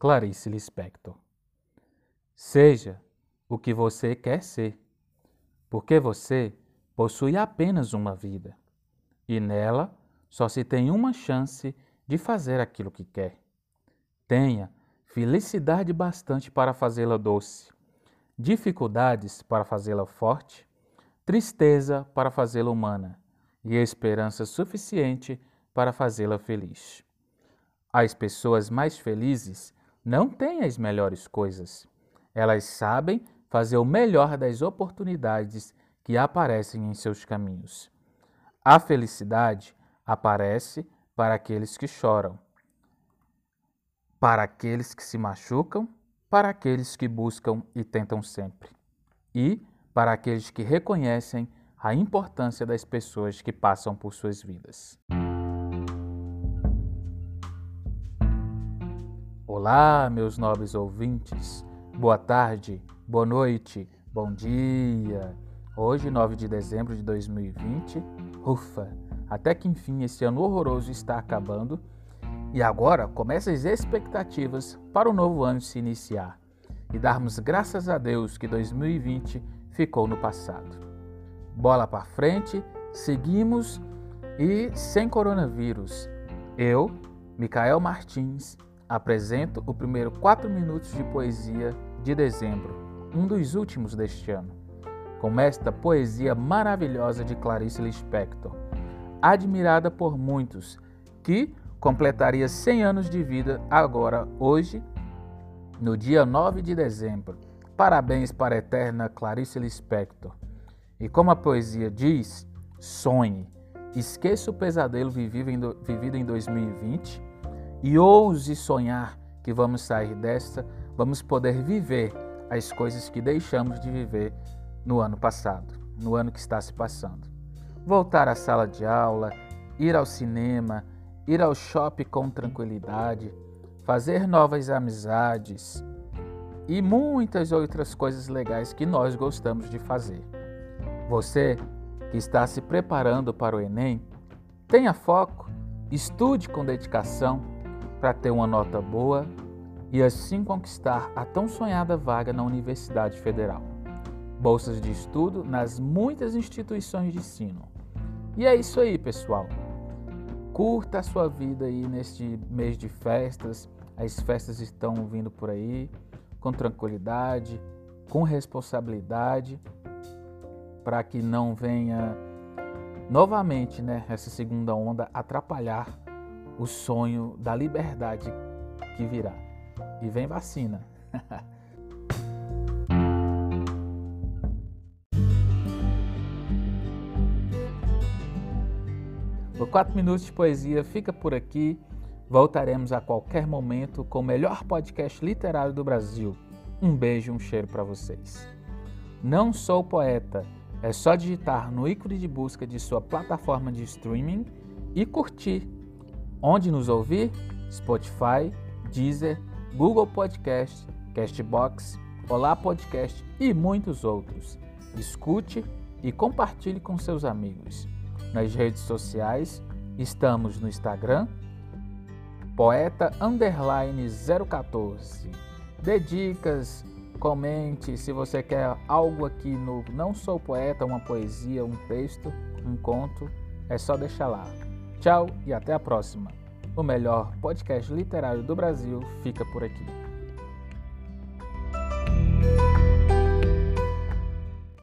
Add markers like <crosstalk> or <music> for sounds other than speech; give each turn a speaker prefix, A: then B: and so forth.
A: Clarice Lispector. Seja o que você quer ser, porque você possui apenas uma vida e nela só se tem uma chance de fazer aquilo que quer. Tenha felicidade bastante para fazê-la doce, dificuldades para fazê-la forte, tristeza para fazê-la humana e esperança suficiente para fazê-la feliz. As pessoas mais felizes não têm as melhores coisas. Elas sabem fazer o melhor das oportunidades que aparecem em seus caminhos. A felicidade aparece para aqueles que choram, para aqueles que se machucam, para aqueles que buscam e tentam sempre, e para aqueles que reconhecem a importância das pessoas que passam por suas vidas. Olá, meus nobres ouvintes. Boa tarde, boa noite, bom dia. Hoje, 9 de dezembro de 2020. Ufa, até que enfim esse ano horroroso está acabando. E agora começam as expectativas para o novo ano se iniciar e darmos graças a Deus que 2020 ficou no passado. Bola para frente, seguimos e sem coronavírus. Eu, Micael Martins, apresento o primeiro quatro minutos de poesia de dezembro, um dos últimos deste ano, com esta poesia maravilhosa de Clarice Lispector, admirada por muitos, que completaria 100 anos de vida agora, hoje, no dia 9 de dezembro. Parabéns para a eterna Clarice Lispector. E como a poesia diz, sonhe, esqueça o pesadelo vivido em 2020 e ouse sonhar que vamos sair desta, vamos poder viver as coisas que deixamos de viver no ano passado, no ano que está se passando. Voltar à sala de aula, ir ao cinema, ir ao shopping com tranquilidade, fazer novas amizades e muitas outras coisas legais que nós gostamos de fazer. Você que está se preparando para o Enem, tenha foco, estude com dedicação para ter uma nota boa e assim conquistar a tão sonhada vaga na Universidade Federal. Bolsas de estudo nas muitas instituições de ensino. E é isso aí, pessoal. Curta a sua vida aí neste mês de festas. As festas estão vindo por aí com tranquilidade, com responsabilidade, para que não venha novamente, né, essa segunda onda atrapalhar o sonho da liberdade que virá. E vem vacina. <laughs> o 4 Minutos de Poesia fica por aqui. Voltaremos a qualquer momento com o melhor podcast literário do Brasil. Um beijo um cheiro para vocês. Não sou poeta, é só digitar no ícone de busca de sua plataforma de streaming e curtir Onde nos ouvir? Spotify, Deezer, Google Podcast, Castbox, Olá Podcast e muitos outros. Escute e compartilhe com seus amigos. Nas redes sociais, estamos no Instagram, poeta underline 014. Dê dicas, comente se você quer algo aqui no Não Sou Poeta, uma poesia, um texto, um conto, é só deixar lá. Tchau e até a próxima. O melhor podcast literário do Brasil fica por aqui.